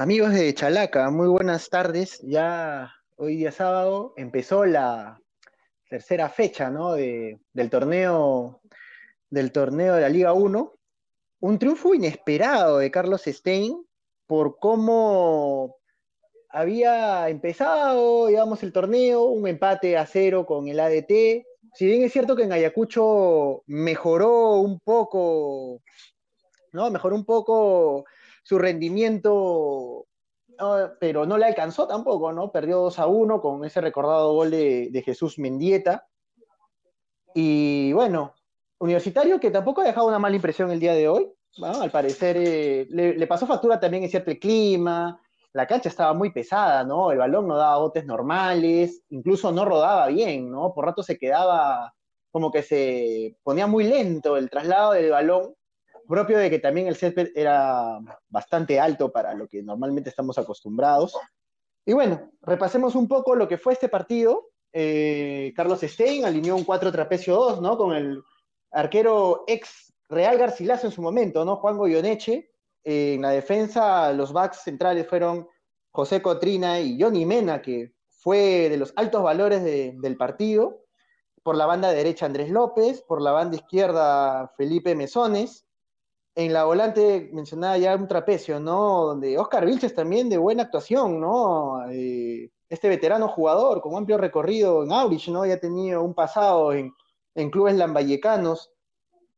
Amigos de Chalaca, muy buenas tardes. Ya hoy día sábado empezó la tercera fecha de, del, torneo, del torneo de la Liga 1. Un triunfo inesperado de Carlos Stein por cómo había empezado, digamos, el torneo, un empate a cero con el ADT. Si bien es cierto que en Ayacucho mejoró un poco, ¿no? Mejoró un poco su rendimiento, pero no le alcanzó tampoco, ¿no? Perdió 2 a 1 con ese recordado gol de, Jesús Mendieta. Y bueno, Universitario que tampoco ha dejado una mala impresión el día de hoy, al parecer eh, le, pasó factura también es cierto clima, la cancha estaba muy pesada, ¿no? El balón no daba botes normales, incluso no rodaba bien, ¿no? Por rato se quedaba como que se ponía muy lento el traslado del balón propio de que también el césped era bastante alto para lo que normalmente estamos acostumbrados. Y bueno, repasemos un poco lo que fue este partido. Eh, Carlos Stein alineó un 4 trapecio 2, ¿no? Con el arquero ex Real Garcilaso en su momento, ¿no? Juan Goyoneche. Eh, en la defensa, los backs centrales fueron José Cotrina y Johnny Mena, que fue de los altos valores del partido. Por la banda derecha, Andrés López. Por la banda izquierda, Felipe Mesones en la volante mencionaba ya un trapecio, ¿no? Donde Oscar Vilches también de buena actuación, ¿no? Eh, este veterano jugador con amplio recorrido en Aurich, ¿no? Ya ha tenido un pasado en, clubes lambayecanos.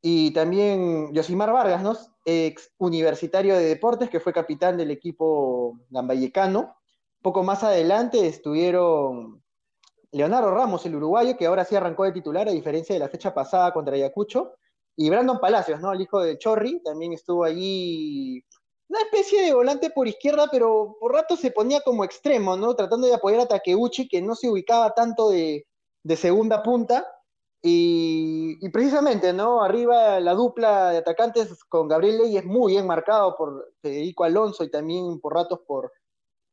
Y también Yosimar Vargas, ¿no? Ex universitario de deportes, que fue capitán del equipo lambayecano. Poco más adelante estuvieron Leonardo Ramos, el uruguayo, que ahora sí arrancó de titular, a diferencia de la fecha pasada contra Ayacucho y Brandon Palacios, ¿no? El hijo de Chorri, también estuvo allí, una especie de volante por izquierda, pero por rato se ponía como extremo, ¿no? Tratando de apoyar a Takeuchi, que no se ubicaba tanto de, segunda punta. Y, precisamente, ¿no? Arriba la dupla de atacantes con Gabriel Leyes muy bien marcado por Federico Alonso y también por ratos por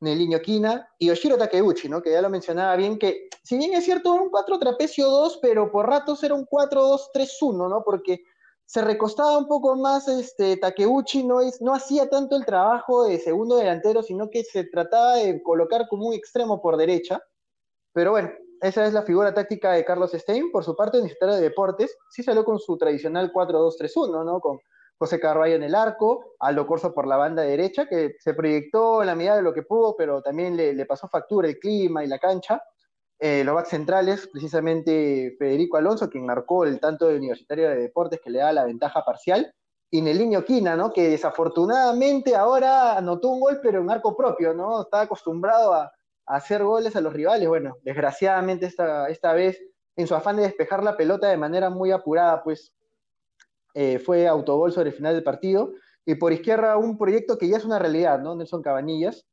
Neliño Quina y Oshiro Takeuchi, ¿no? Que ya lo mencionaba bien, que si bien es cierto, era un 4 trapecio 2, pero por ratos era un 4-2-3-1, ¿no? Porque se recostaba un poco más este, Takeuchi, no, es, no hacía tanto el trabajo de segundo delantero, sino que se trataba de colocar como un extremo por derecha. Pero bueno, esa es la figura táctica de Carlos Stein. Por su parte, Universitario de Deportes sí salió con su tradicional 4-2-3-1, ¿no? Con José Carvalho en el arco, Aldo Corso por la banda derecha, que se proyectó en la medida de lo que pudo, pero también le, le pasó factura el clima y la cancha. Eh, los backs centrales, precisamente Federico Alonso, quien marcó el tanto de Universitario de Deportes que le da la ventaja parcial, y Neliño Quina, ¿no? Que desafortunadamente ahora anotó un gol, pero en arco propio, ¿no? Está acostumbrado a, hacer goles a los rivales. Bueno, desgraciadamente esta, esta vez, en su afán de despejar la pelota de manera muy apurada, pues eh, fue autogol sobre el final del partido. Y por izquierda, un proyecto que ya es una realidad, ¿no? Nelson Cabanillas,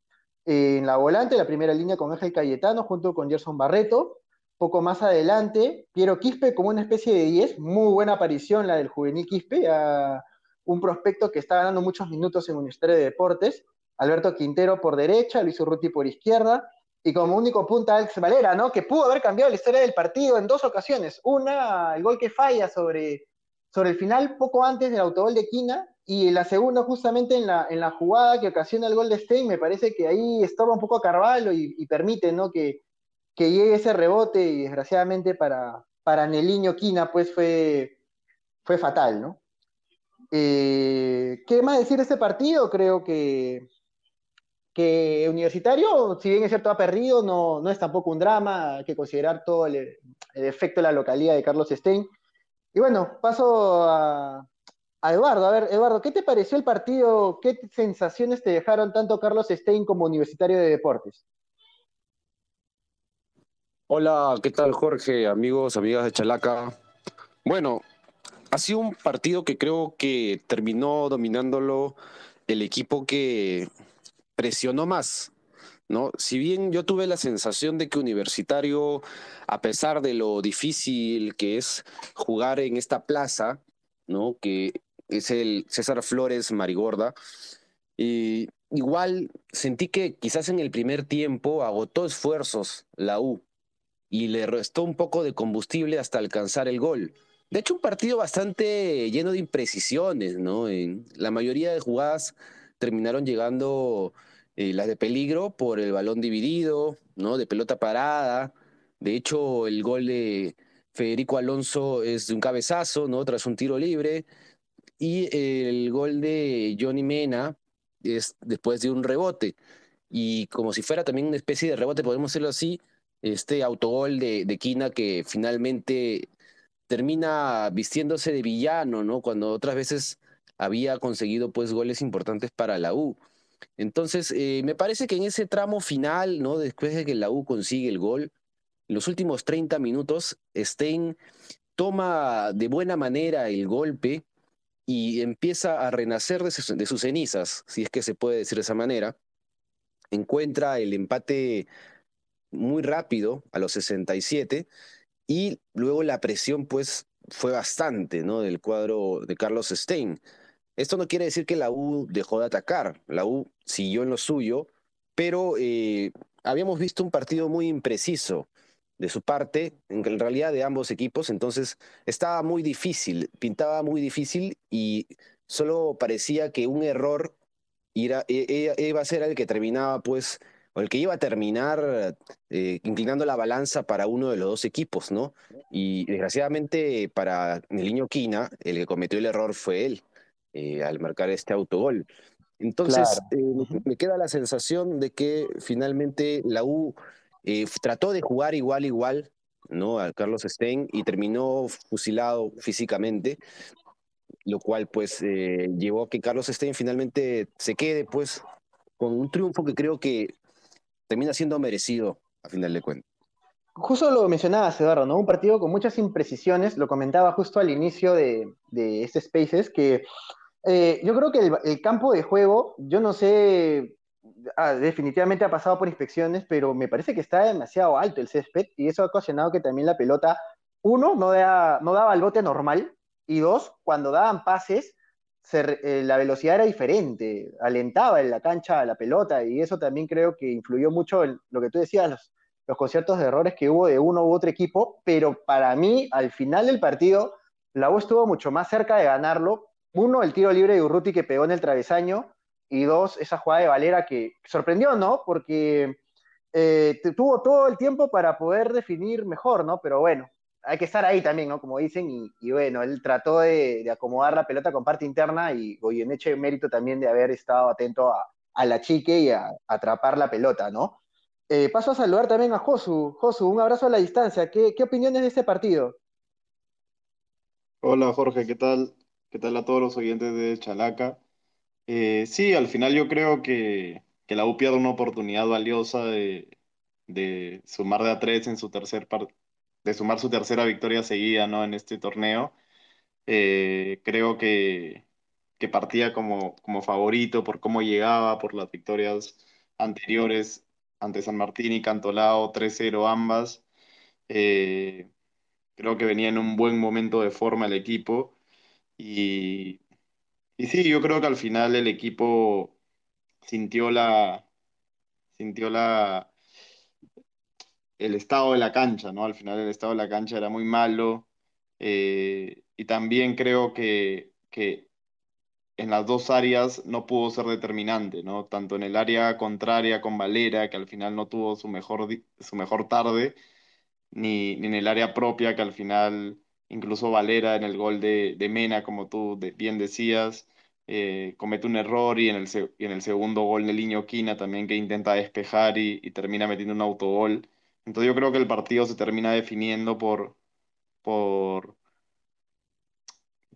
en la volante, la primera línea con Ángel Cayetano junto con Gerson Barreto. Poco más adelante, Piero Quispe como una especie de 10, muy buena aparición la del juvenil Quispe, a un prospecto que está ganando muchos minutos en Universitario de Deportes. Alberto Quintero por derecha, Luis Urruti por izquierda, y como único punta Alex Valera, ¿no? Que pudo haber cambiado la historia del partido en dos ocasiones. Una, el gol que falla sobre, sobre el final, poco antes del autogol de Quina, y la segunda, justamente en la, en la jugada que ocasiona el gol de Stein, me parece que ahí estorba un poco a Carvalho y, permite ¿no? que, llegue ese rebote y desgraciadamente para, para Neliño Quina pues fue, fue fatal, ¿no? Eh, ¿Qué más decir de este partido? Creo que, que Universitario, si bien es cierto, ha perdido, no, no es tampoco un drama, hay que considerar todo el, el efecto de la localidad de Carlos Stein. Y bueno, paso a, a Eduardo. A ver, Eduardo, ¿qué te pareció el partido? ¿Qué sensaciones te dejaron tanto Carlos Stein como Universitario de Deportes? Hola, ¿qué tal Jorge? Amigos, amigas de Chalaca. Bueno, ha sido un partido que creo que terminó dominándolo el equipo que presionó más, ¿no? Si bien yo tuve la sensación de que Universitario, a pesar de lo difícil que es jugar en esta plaza, ¿no? Que es el César Flores Marigorda. Y igual sentí que quizás en el primer tiempo agotó esfuerzos la U y le restó un poco de combustible hasta alcanzar el gol. De hecho, un partido bastante lleno de imprecisiones, ¿no? En la mayoría de jugadas terminaron llegando eh, las de peligro por el balón dividido, ¿no? De pelota parada. De hecho, el gol de Federico Alonso es de un cabezazo, ¿no? Tras un tiro libre. Y el gol de Johnny Mena es después de un rebote. Y como si fuera también una especie de rebote, podemos decirlo así, este autogol de, de Quina que finalmente termina vistiéndose de villano, ¿no? Cuando otras veces había conseguido pues goles importantes para la U. Entonces, eh, me parece que en ese tramo final, ¿no? Después de que la U consigue el gol, en los últimos 30 minutos, Stein toma de buena manera el golpe y empieza a renacer de sus, cenizas, si es que se puede decir de esa manera. Encuentra el empate muy rápido a los 67 y luego la presión pues fue bastante, ¿no? Del cuadro de Carlos Stein. Esto no quiere decir que la U dejó de atacar, la U siguió en lo suyo, pero eh, habíamos visto un partido muy impreciso de su parte, en realidad de ambos equipos, entonces estaba muy difícil, pintaba muy difícil y solo parecía que un error iba, e, e, iba a ser el que terminaba pues o el que iba a terminar eh, inclinando la balanza para uno de los dos equipos, ¿no? Y desgraciadamente para el niño Quina, el que cometió el error fue él, eh, al marcar este autogol. Entonces, eh, me queda la sensación de que finalmente la U trató de jugar igual, igual, ¿no? Al Carlos Stein y terminó fusilado físicamente, lo cual pues llevó a que Carlos Stein finalmente se quede pues con un triunfo que creo que termina siendo merecido a final de cuentas. Justo lo mencionabas, Eduardo, ¿no? Un partido con muchas imprecisiones, lo comentaba justo al inicio de, de este Spaces, que eh, yo creo que el, campo de juego, yo no sé, ah, definitivamente ha pasado por inspecciones, pero me parece que está demasiado alto el césped y eso ha ocasionado que también la pelota, uno, no, no daba el bote normal y dos, cuando daban pases, eh, la velocidad era diferente, alentaba en la cancha a la pelota y eso también creo que influyó mucho en lo que tú decías, los, los conciertos de errores que hubo de uno u otro equipo, pero para mí, al final del partido, la U estuvo mucho más cerca de ganarlo. Uno, el tiro libre de Urruti que pegó en el travesaño, y dos, esa jugada de Valera que sorprendió, ¿no? Porque eh, tuvo todo el tiempo para poder definir mejor, ¿no? Pero bueno, hay que estar ahí también, ¿no? Como dicen, y, bueno, él trató de, acomodar la pelota con parte interna y Goyeneche mérito también de haber estado atento a, la chique y a, atrapar la pelota, ¿no? Eh, paso a saludar también a Josu. Josu, un abrazo a la distancia. ¿Qué, qué opiniones de este partido? Hola Jorge, ¿qué tal? ¿Qué tal a todos los oyentes de Chalaca? Eh, sí, al final yo creo que, la U pierde una oportunidad valiosa de, de sumar de a tres en su tercer partido de sumar su tercera victoria seguida ¿no? en este torneo. Eh, creo que, que partía como, como favorito por cómo llegaba, por las victorias anteriores ante San Martín y Cantolao, 3-0 ambas. Eh, creo que venía en un buen momento de forma el equipo. Y, y sí, yo creo que al final el equipo sintió la, sintió la, el estado de la cancha, ¿no? Al final el estado de la cancha era muy malo eh, y también creo que, que, en las dos áreas no pudo ser determinante, ¿no? Tanto en el área contraria con Valera, que al final no tuvo su mejor, su mejor tarde, ni, en el área propia, que al final incluso Valera en el gol de, de Mena, como tú bien decías, eh, comete un error y en el, en el segundo gol de Liño Quina también que intenta despejar y, termina metiendo un autogol. Entonces yo creo que el partido se termina definiendo por, por,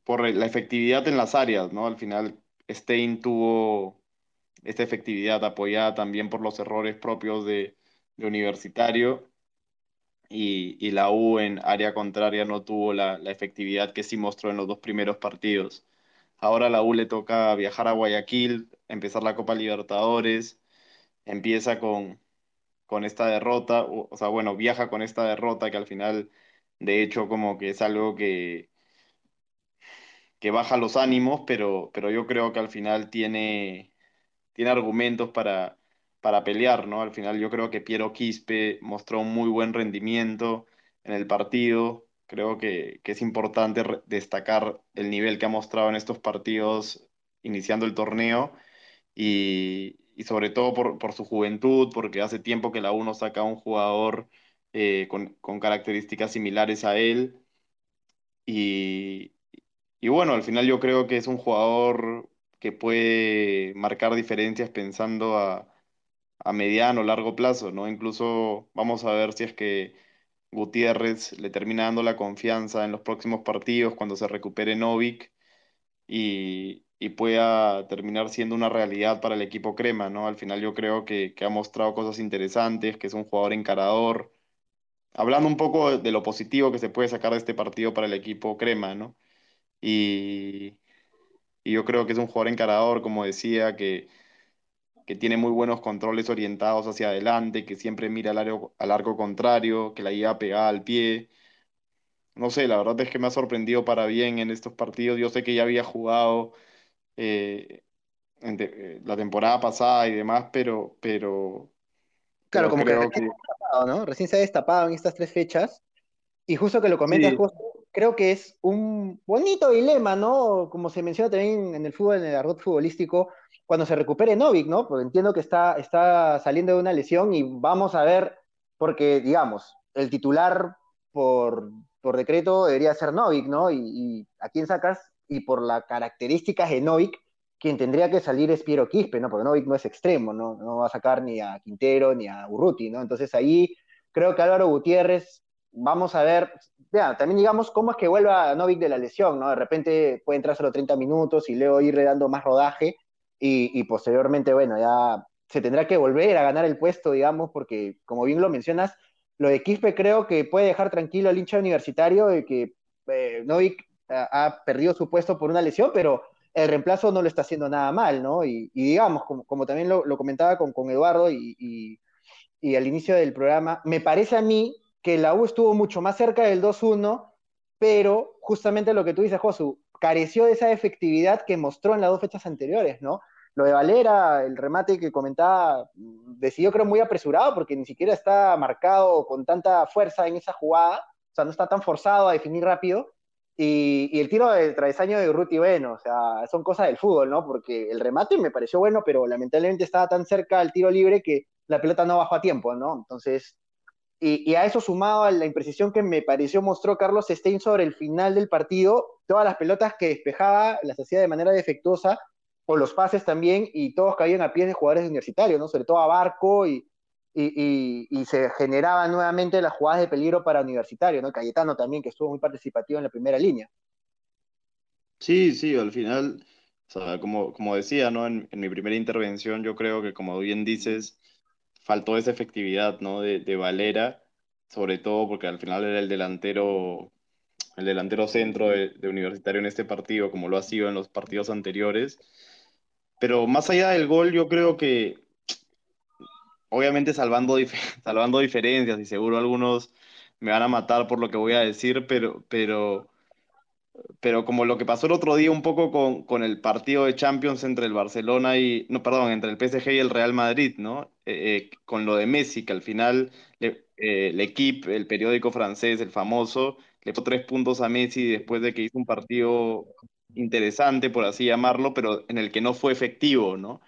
por la efectividad en las áreas, ¿no? Al final Stein tuvo esta efectividad apoyada también por los errores propios de, Universitario y, la U en área contraria no tuvo la, efectividad que sí mostró en los dos primeros partidos. Ahora la U le toca viajar a Guayaquil, empezar la Copa Libertadores, empieza con, con esta derrota, o, sea, bueno, viaja con esta derrota que al final, de hecho, como que es algo que, que baja los ánimos, pero, pero yo creo que al final tiene, tiene argumentos para, para pelear, ¿no? Al final yo creo que Piero Quispe mostró un muy buen rendimiento en el partido. Creo que, es importante destacar el nivel que ha mostrado en estos partidos iniciando el torneo y, sobre todo por, su juventud, porque hace tiempo que la U saca a un jugador eh, con, características similares a él. Y, y bueno, al final yo creo que es un jugador que puede marcar diferencias pensando a, a mediano largo plazo, ¿no? Incluso vamos a ver si es que Gutiérrez le termina dando la confianza en los próximos partidos cuando se recupere Novik y, pueda terminar siendo una realidad para el equipo Crema, ¿no? Al final yo creo que, ha mostrado cosas interesantes, que es un jugador encarador. Hablando un poco de lo positivo que se puede sacar de este partido para el equipo Crema, ¿no? Y, y yo creo que es un jugador encarador, como decía, que, que tiene muy buenos controles orientados hacia adelante, que siempre mira al arco, al arco contrario, que la lleva pegada al pie. No sé, la verdad es que me ha sorprendido para bien en estos partidos. Yo sé que ya había jugado eh, eh, la temporada pasada y demás, pero, pero, claro, como que, recién, Se ¿no? recién se ha destapado en estas tres fechas. Y justo que lo comentas, creo que es un bonito dilema, ¿no? Como se menciona también en el fútbol, en el argot futbolístico, cuando se recupere Novik, ¿no? Porque entiendo que está, está saliendo de una lesión y vamos a ver, porque, digamos, el titular por, decreto debería ser Novik, ¿no? Y, a quién sacas, y por las características de Novik, quien tendría que salir es Piero Quispe, ¿no? Porque Novik no es extremo, ¿no? No va a sacar ni a Quintero ni a Urruti, ¿no? Entonces ahí creo que Álvaro Gutiérrez, vamos a ver, también digamos cómo es que vuelva Novik de la lesión, ¿no? De repente puede entrar solo 30 minutos y luego ir dando más rodaje, y, posteriormente, bueno, ya se tendrá que volver a ganar el puesto, digamos, porque como bien lo mencionas, lo de Quispe creo que puede dejar tranquilo al hincha universitario de que eh, Novik ha, perdido su puesto por una lesión, pero el reemplazo no lo está haciendo nada mal, ¿no? Y, digamos, como, también lo, comentaba con, con Eduardo y, y, al inicio del programa, me parece a mí que la U estuvo mucho más cerca del 2-1, pero justamente lo que tú dices, Josu, careció de esa efectividad que mostró en las dos fechas anteriores, ¿no? Lo de Valera, el remate que comentaba, decidió creo muy apresurado porque ni siquiera está marcado con tanta fuerza en esa jugada, o sea, no está tan forzado a definir rápido. Y, el tiro del travesaño de Ruti, bueno, o sea, son cosas del fútbol, ¿no? Porque el remate me pareció bueno, pero lamentablemente estaba tan cerca al tiro libre que la pelota no bajó a tiempo, ¿no? Entonces, y, a eso sumado a la imprecisión que me pareció mostró Carlos Stein sobre el final del partido, todas las pelotas que despejaba las hacía de manera defectuosa o los pases también, y todos caían a pies de jugadores universitarios, ¿no? Sobre todo a Barco, y, y, se generaban nuevamente las jugadas de peligro para universitario, ¿no? Cayetano también, que estuvo muy participativo en la primera línea. Sí, sí, al final, o sea, como, como decía, ¿no? En, mi primera intervención, yo creo que, como bien dices, faltó esa efectividad, ¿no? De, de Valera, sobre todo porque al final era el delantero el delantero centro de, Universitario en este partido, como lo ha sido en los partidos anteriores. Pero más allá del gol, yo creo que, obviamente salvando, salvando diferencias, y seguro algunos me van a matar por lo que voy a decir, pero, pero, pero como lo que pasó el otro día un poco con, con el partido de Champions entre el Barcelona y, no, perdón, entre el PSG y el Real Madrid, ¿no? Eh, eh, con lo de Messi, que al final eh, el equipo, el periódico francés, el famoso, le puso tres puntos a Messi después de que hizo un partido interesante, por así llamarlo, pero en el que no fue efectivo, ¿no?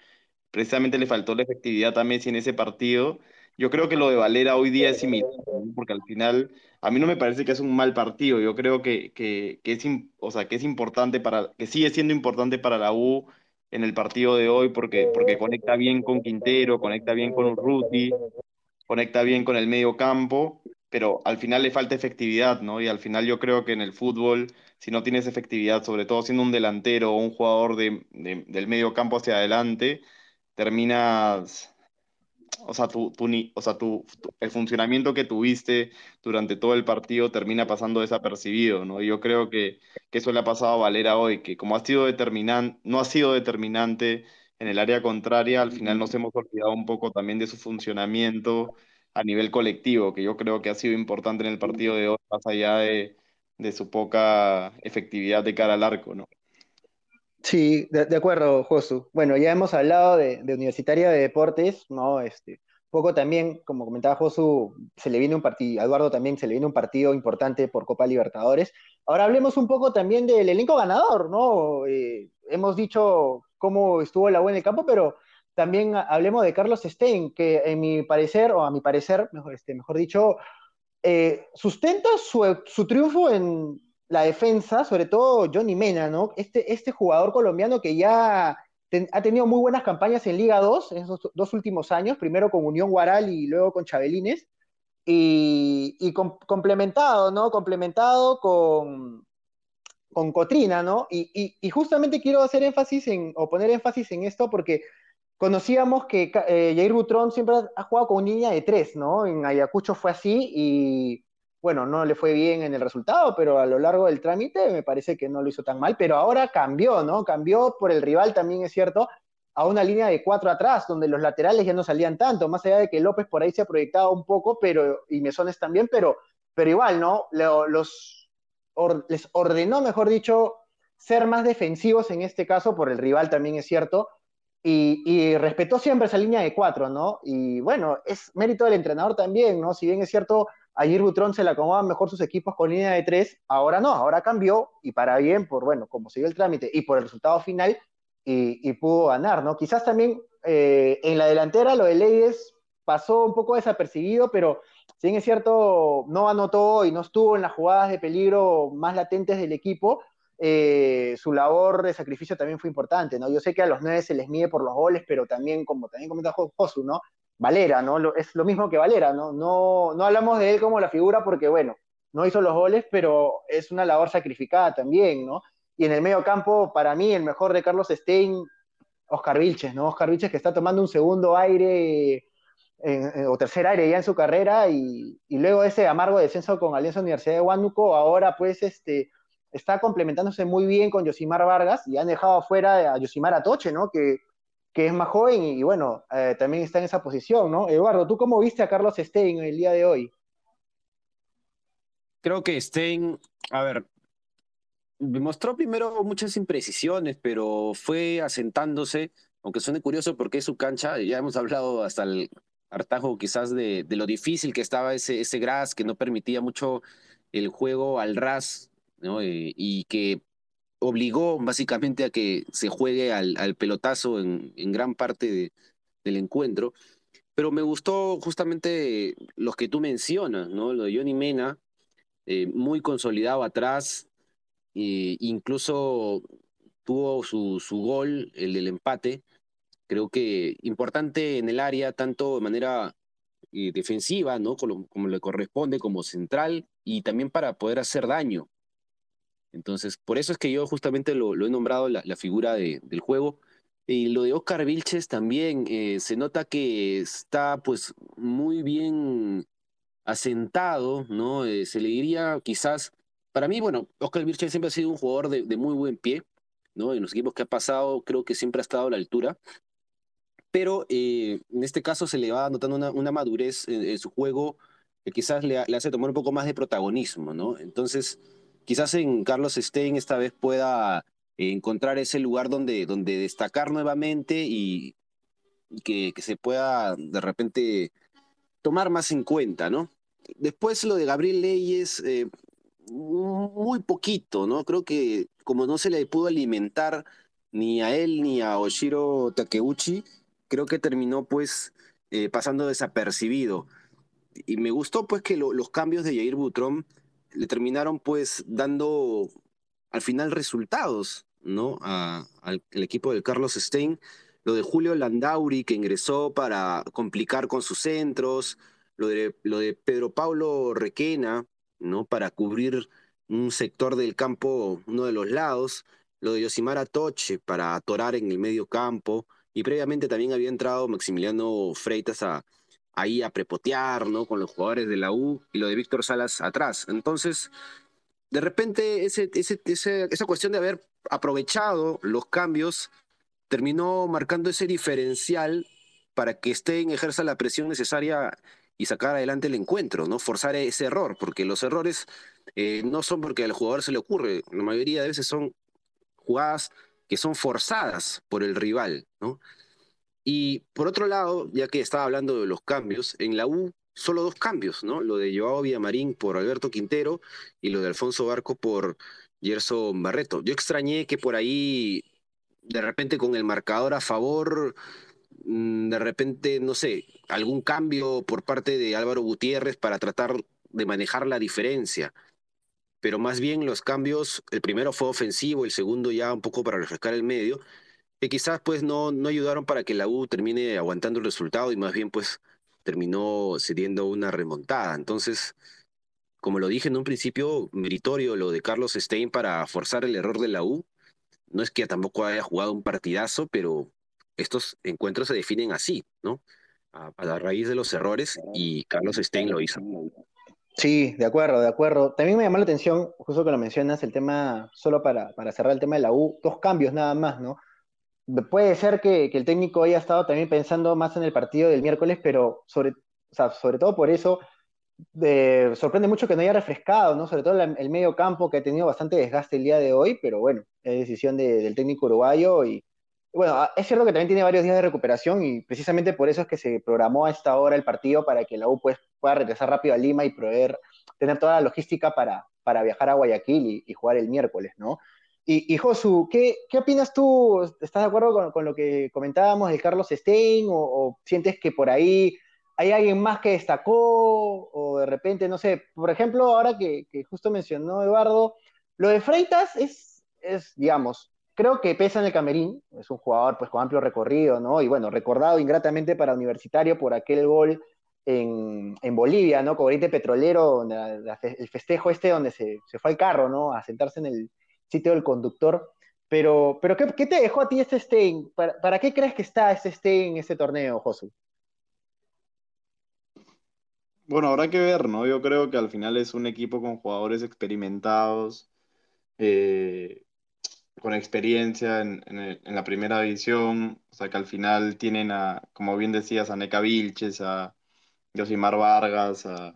Precisamente le faltó la efectividad a Messi en ese partido. Yo creo que lo de Valera hoy día es similar, porque al final a mí no me parece que es un mal partido. Yo creo que, que, es, o sea, que es importante para, que sigue siendo importante para la U en el partido de hoy porque, porque conecta bien con Quintero, conecta bien con Urruti, conecta bien con el medio campo pero al final le falta efectividad, ¿no? Y al final yo creo que en el fútbol, si no tienes efectividad, sobre todo siendo un delantero o un jugador de, del medio campo hacia adelante, terminas, o sea, tu, o sea tu, el funcionamiento que tuviste durante todo el partido termina pasando desapercibido, ¿no? Y yo creo que, que eso le ha pasado a Valera hoy, que como ha sido determinante, no ha sido determinante en el área contraria, al final nos hemos olvidado un poco también de su funcionamiento a nivel colectivo, que yo creo que ha sido importante en el partido de hoy, más allá de, su poca efectividad de cara al arco, ¿no? Sí, de, acuerdo, Josu. Bueno, ya hemos hablado de, Universitaria de Deportes, ¿no? Este, poco también, como comentaba Josu, se le viene un partido, Eduardo también se le viene un partido importante por Copa Libertadores. Ahora hablemos un poco también del elenco ganador, ¿no? Eh, hemos dicho cómo estuvo la U en el campo, pero también hablemos de Carlos Stein, que en mi parecer, o a mi parecer, mejor, este, mejor dicho, eh, sustenta su, su, triunfo en la defensa, sobre todo Johnny Mena, ¿no? Este, este jugador colombiano que ya ha tenido muy buenas campañas en Liga 2 en esos dos últimos años, primero con Unión Guaral y luego con Chabelines, y, complementado, ¿no? Complementado con, con Cotrina, ¿no? Y, y, justamente quiero hacer énfasis en, o poner énfasis en esto porque conocíamos que eh, Jair Butrón siempre ha jugado con una línea de tres, ¿no? En Ayacucho fue así y, bueno, no le fue bien en el resultado, pero a lo largo del trámite me parece que no lo hizo tan mal, pero ahora cambió, ¿no? Cambió por el rival también, es cierto, a una línea de cuatro atrás, donde los laterales ya no salían tanto, más allá de que López por ahí se ha proyectado un poco, pero, y Mesones también, pero, pero igual, ¿no? Los, les ordenó, mejor dicho, ser más defensivos en este caso, por el rival también es cierto, y, y, respetó siempre esa línea de cuatro, ¿no? Y bueno, es mérito del entrenador también, ¿no? Si bien es cierto, Ayer Butrón se le acomodaban mejor sus equipos con línea de tres, ahora no, ahora cambió y para bien, por bueno, como siguió el trámite y por el resultado final, y, pudo ganar, ¿no? Quizás también eh, en la delantera lo de Leyes pasó un poco desapercibido, pero si bien es cierto, no anotó y no estuvo en las jugadas de peligro más latentes del equipo, eh, su labor de sacrificio también fue importante, ¿no? Yo sé que a los nueve se les mide por los goles, pero también, como también comenta Josu, ¿no? Valera, ¿no? es lo mismo que Valera, ¿no? ¿no? No hablamos de él como la figura porque, bueno, no hizo los goles, pero es una labor sacrificada también, ¿no? Y en el medio campo, para mí, el mejor de Carlos Stein, Oscar Vilches, ¿no? Oscar Vilches que está tomando un segundo aire o tercer aire ya en su carrera y, y, luego ese amargo descenso con Alianza Universidad de Huánuco, ahora pues este, está complementándose muy bien con Yosimar Vargas y han dejado afuera a Yosimar Atoche, ¿no? Que que es más joven y, bueno, eh, también está en esa posición, ¿no? Eduardo, ¿tú cómo viste a Carlos Stein el día de hoy? Creo que Stein, a ver, mostró primero muchas imprecisiones, pero fue asentándose, aunque suene curioso porque es su cancha, ya hemos hablado hasta el hartajo quizás de, lo difícil que estaba ese, ese que no permitía mucho el juego al ras, ¿no? Eh, y que obligó básicamente a que se juegue al, pelotazo en, gran parte del encuentro. Pero me gustó justamente los que tú mencionas, ¿no? Lo de Johnny Mena, eh, muy consolidado atrás, e incluso tuvo su, su gol, el del empate, creo que importante en el área, tanto de manera eh, defensiva, ¿no? Como, como, le corresponde, como central, y también para poder hacer daño. Entonces, por eso es que yo justamente lo, he nombrado la, figura del juego. Y lo de Oscar Vilches también, eh, se nota que está pues muy bien asentado, ¿no? Eh, se le diría quizás, para mí, bueno, Oscar Vilches siempre ha sido un jugador de, muy buen pie, ¿no? En los equipos que ha pasado creo que siempre ha estado a la altura, pero eh, en este caso se le va notando una, madurez en, su juego que quizás le, le, hace tomar un poco más de protagonismo, ¿no? Entonces, quizás en Carlos Stein esta vez pueda encontrar ese lugar donde, donde destacar nuevamente y que, se pueda de repente tomar más en cuenta, ¿no? Después lo de Gabriel Leyes, eh, muy poquito, ¿no? Creo que como no se le pudo alimentar ni a él ni a Oshiro Takeuchi, creo que terminó pues eh, pasando desapercibido. Y me gustó pues que los cambios de Jair Butrón le terminaron pues dando al final resultados, ¿no? al equipo de Carlos Stein. Lo de Julio Landauri, que ingresó para complicar con sus centros. Lo de, lo de Pedro Pablo Requena, ¿no? Para cubrir un sector del campo, uno de los lados. Lo de Yosimar Toche para atorar en el medio campo. Y previamente también había entrado Maximiliano Freitas a, ahí a prepotear, ¿no? Con los jugadores de la U y lo de Víctor Salas atrás. Entonces, de repente, esa cuestión de haber aprovechado los cambios terminó marcando ese diferencial para que Stein ejerza la presión necesaria y sacar adelante el encuentro, ¿no? Forzar ese error, porque los errores eh, no son porque al jugador se le ocurre, la mayoría de veces son jugadas que son forzadas por el rival, ¿no? Y por otro lado, ya que estaba hablando de los cambios, en la U solo dos cambios, ¿no? Lo de Joao Villamarín por Alberto Quintero y lo de Alfonso Barco por Gerson Barreto. Yo extrañé que por ahí, de repente con el marcador a favor, mm, de repente, no sé, algún cambio por parte de Álvaro Gutiérrez para tratar de manejar la diferencia. Pero más bien los cambios, el primero fue ofensivo, el segundo ya un poco para refrescar el medio, que quizás pues no, no ayudaron para que la U termine aguantando el resultado y más bien pues terminó cediendo una remontada. Entonces, como lo dije en un principio, meritorio lo de Carlos Stein para forzar el error de la U. No es que tampoco haya jugado un partidazo, pero estos encuentros se definen así, ¿no? A, a raíz de los errores y Carlos Stein lo hizo. Sí, de acuerdo, de acuerdo. También me llamó la atención, justo que lo mencionas, el tema, solo para, para cerrar el tema de la U, dos cambios nada más, ¿no? Puede ser que, el técnico haya estado también pensando más en el partido del miércoles, pero sobre, todo por eso sorprende mucho que no haya refrescado, ¿no? Sobre todo el, medio campo que ha tenido bastante desgaste el día de hoy, pero bueno, es decisión de, del técnico uruguayo y bueno, es cierto que también tiene varios días de recuperación y precisamente por eso es que se programó a esta hora el partido para que la U pues, pueda regresar rápido a Lima y poder tener toda la logística para, viajar a Guayaquil y jugar el miércoles, ¿no? Y, y Josu, ¿qué, ¿qué, opinas tú? ¿Estás de acuerdo con, con, lo que comentábamos de Carlos Stein o, sientes que por ahí ¿Hay alguien más que destacó? O de repente, no sé, por ejemplo, ahora que, que justo mencionó Eduardo, lo de Freitas es, es, digamos, creo que pesa en el camerín, es un jugador pues con amplio recorrido, ¿no? Y bueno, recordado ingratamente para Universitario por aquel gol en, en Bolivia, ¿no? Cobrite Petrolero, la, el festejo este donde se, se, fue al carro, ¿no? A sentarse en el sitio del conductor. Pero, pero ¿qué, te dejó a ti este Stein? ¿Para, ¿Para, qué crees que está este Stein en este torneo, Josu? Bueno, habrá que ver, ¿no? Yo creo que al final es un equipo con jugadores experimentados, eh, con experiencia en, en, en, la primera división, o sea que al final tienen a, como bien decías, a Neca Vilches, a Josimar Vargas, a,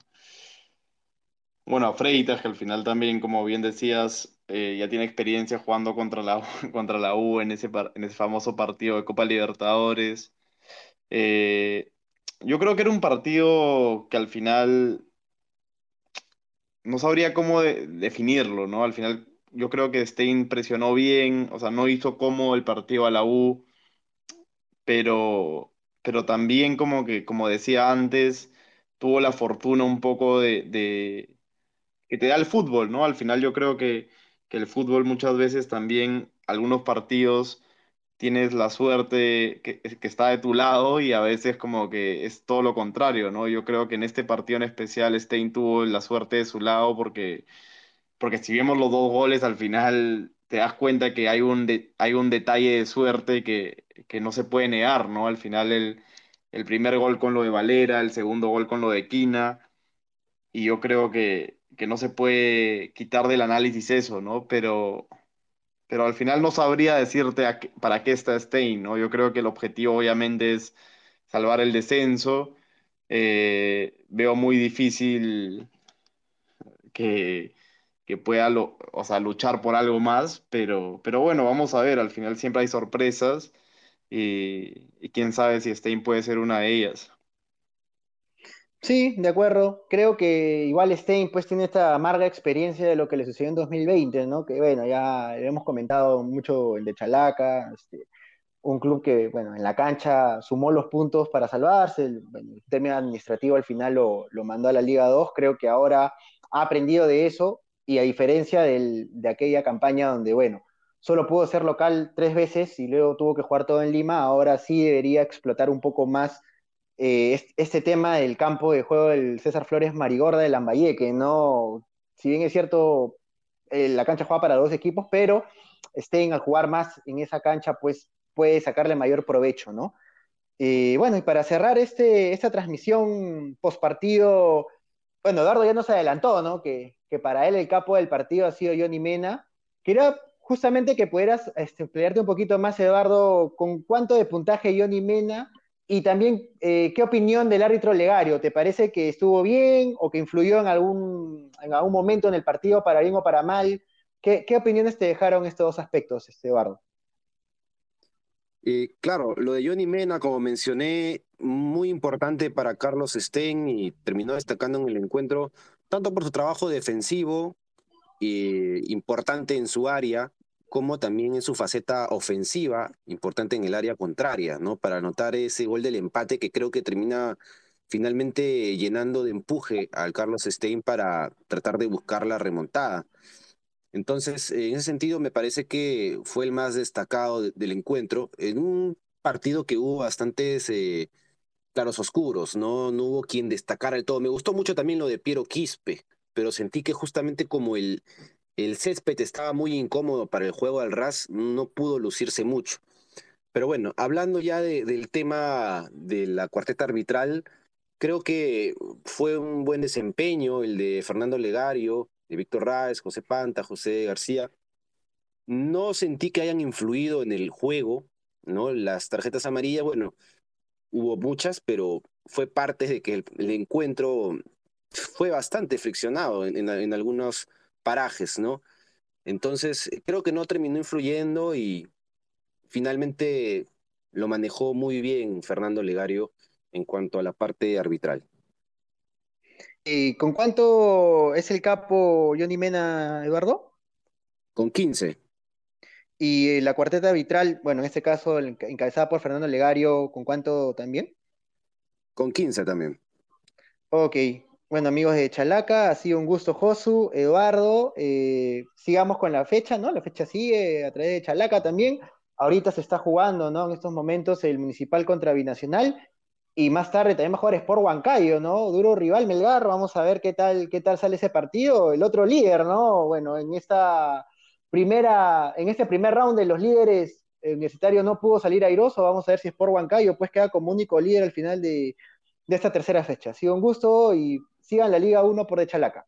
bueno, a Freitas, que al final también, como bien decías, eh, ya tiene experiencia jugando contra la, contra la U en ese, en ese famoso partido de Copa Libertadores. Eh, yo creo que era un partido que al final no sabría cómo de, definirlo, ¿no? Al final yo creo que Stein presionó bien, o sea, no hizo como el partido a la U, pero, pero también como que, como decía antes, tuvo la fortuna un poco de, de que te da el fútbol, ¿no? Al final yo creo que, que el fútbol muchas veces también, algunos partidos tienes la suerte que, que, está de tu lado y a veces como que es todo lo contrario, ¿no? Yo creo que en este partido en especial Stein tuvo la suerte de su lado porque, porque si vemos los dos goles al final te das cuenta que hay un, hay un detalle de suerte que, que no se puede negar, ¿no? Al final el, el primer gol con lo de Valera, el segundo gol con lo de Quina y yo creo que, que no se puede quitar del análisis eso, ¿no? Pero pero al final no sabría decirte qué, para qué está Stein, ¿no? Yo creo que el objetivo obviamente es salvar el descenso. Eh, veo muy difícil que, que pueda lo, o sea, luchar por algo más, pero, pero bueno, vamos a ver, al final siempre hay sorpresas y, y quién sabe si Stein puede ser una de ellas. Sí, de acuerdo. Creo que igual Stein pues tiene esta amarga experiencia de lo que le sucedió en 2020, ¿no? Que bueno, ya hemos comentado mucho el de Chalaca, este, un club que, bueno, en la cancha sumó los puntos para salvarse, el, el administrativo al final lo, lo, mandó a la Liga 2, creo que ahora ha aprendido de eso y a diferencia del, de aquella campaña donde, bueno, solo pudo ser local tres veces y luego tuvo que jugar todo en Lima, ahora sí debería explotar un poco más eh, este tema del campo de juego del César Flores Marigorda de Lambaye, que no, si bien es cierto, eh, la cancha juega para dos equipos, pero Stein al jugar más en esa cancha, pues puede sacarle mayor provecho, ¿no? Eh, bueno, y para cerrar este, esta transmisión post partido, bueno, Eduardo ya nos adelantó, ¿no? Que, que, para él el capo del partido ha sido Johnny Mena. Quería justamente que pudieras este, pelearte un poquito más, Eduardo, con cuánto de puntaje Johnny Mena y también, eh, ¿qué opinión del árbitro Legario? ¿Te parece que estuvo bien o que influyó en algún, en algún momento en el partido para bien o para mal? ¿Qué, opiniones te dejaron estos dos aspectos, este, Eduardo? Eh, claro, lo de Johnny Mena, como mencioné, muy importante para Carlos Stein y terminó destacando en el encuentro, tanto por su trabajo defensivo, eh, importante en su área, como también en su faceta ofensiva, importante en el área contraria, ¿no? Para anotar ese gol del empate que creo que termina finalmente llenando de empuje al Carlos Stein para tratar de buscar la remontada. Entonces, en ese sentido, me parece que fue el más destacado del encuentro, en un partido que hubo bastantes eh, claros oscuros, ¿no? No hubo quien destacara el todo. Me gustó mucho también lo de Piero Quispe, pero sentí que justamente como el, el césped estaba muy incómodo para el juego al RAS, no pudo lucirse mucho. Pero bueno, hablando ya del tema de la cuarteta arbitral, creo que fue un buen desempeño el de Fernando Legario, de Víctor Ráez, José Panta, José García. No sentí que hayan influido en el juego, ¿no? Las tarjetas amarillas, bueno, hubo muchas, pero fue parte de que el, encuentro fue bastante friccionado en, en, algunos parajes, ¿no? Entonces, creo que no terminó influyendo y finalmente lo manejó muy bien Fernando Legario en cuanto a la parte arbitral. ¿Y con cuánto es el capo Johnny Mena, Eduardo? Con 15. ¿Y la cuarteta arbitral, bueno, en este caso encabezada por Fernando Legario, con cuánto también? Con 15 también. Ok, bueno amigos de Chalaca, ha sido un gusto Josu, Eduardo, eh, sigamos con la fecha, ¿no? La fecha sigue a través de Chalaca también. Ahorita se está jugando, ¿no? En estos momentos el Municipal contra Binacional y más tarde también va a jugar Sport Huancayo, ¿no? Duro rival Melgar, vamos a ver qué tal, qué tal sale ese partido. El otro líder, ¿no? Bueno, en esta primera, en este primer round de los líderes universitarios no pudo salir airoso, vamos a ver si Sport Huancayo pues queda como único líder al final de, de esta tercera fecha. Ha sido un gusto y sigan la Liga 1 por de Chalaca.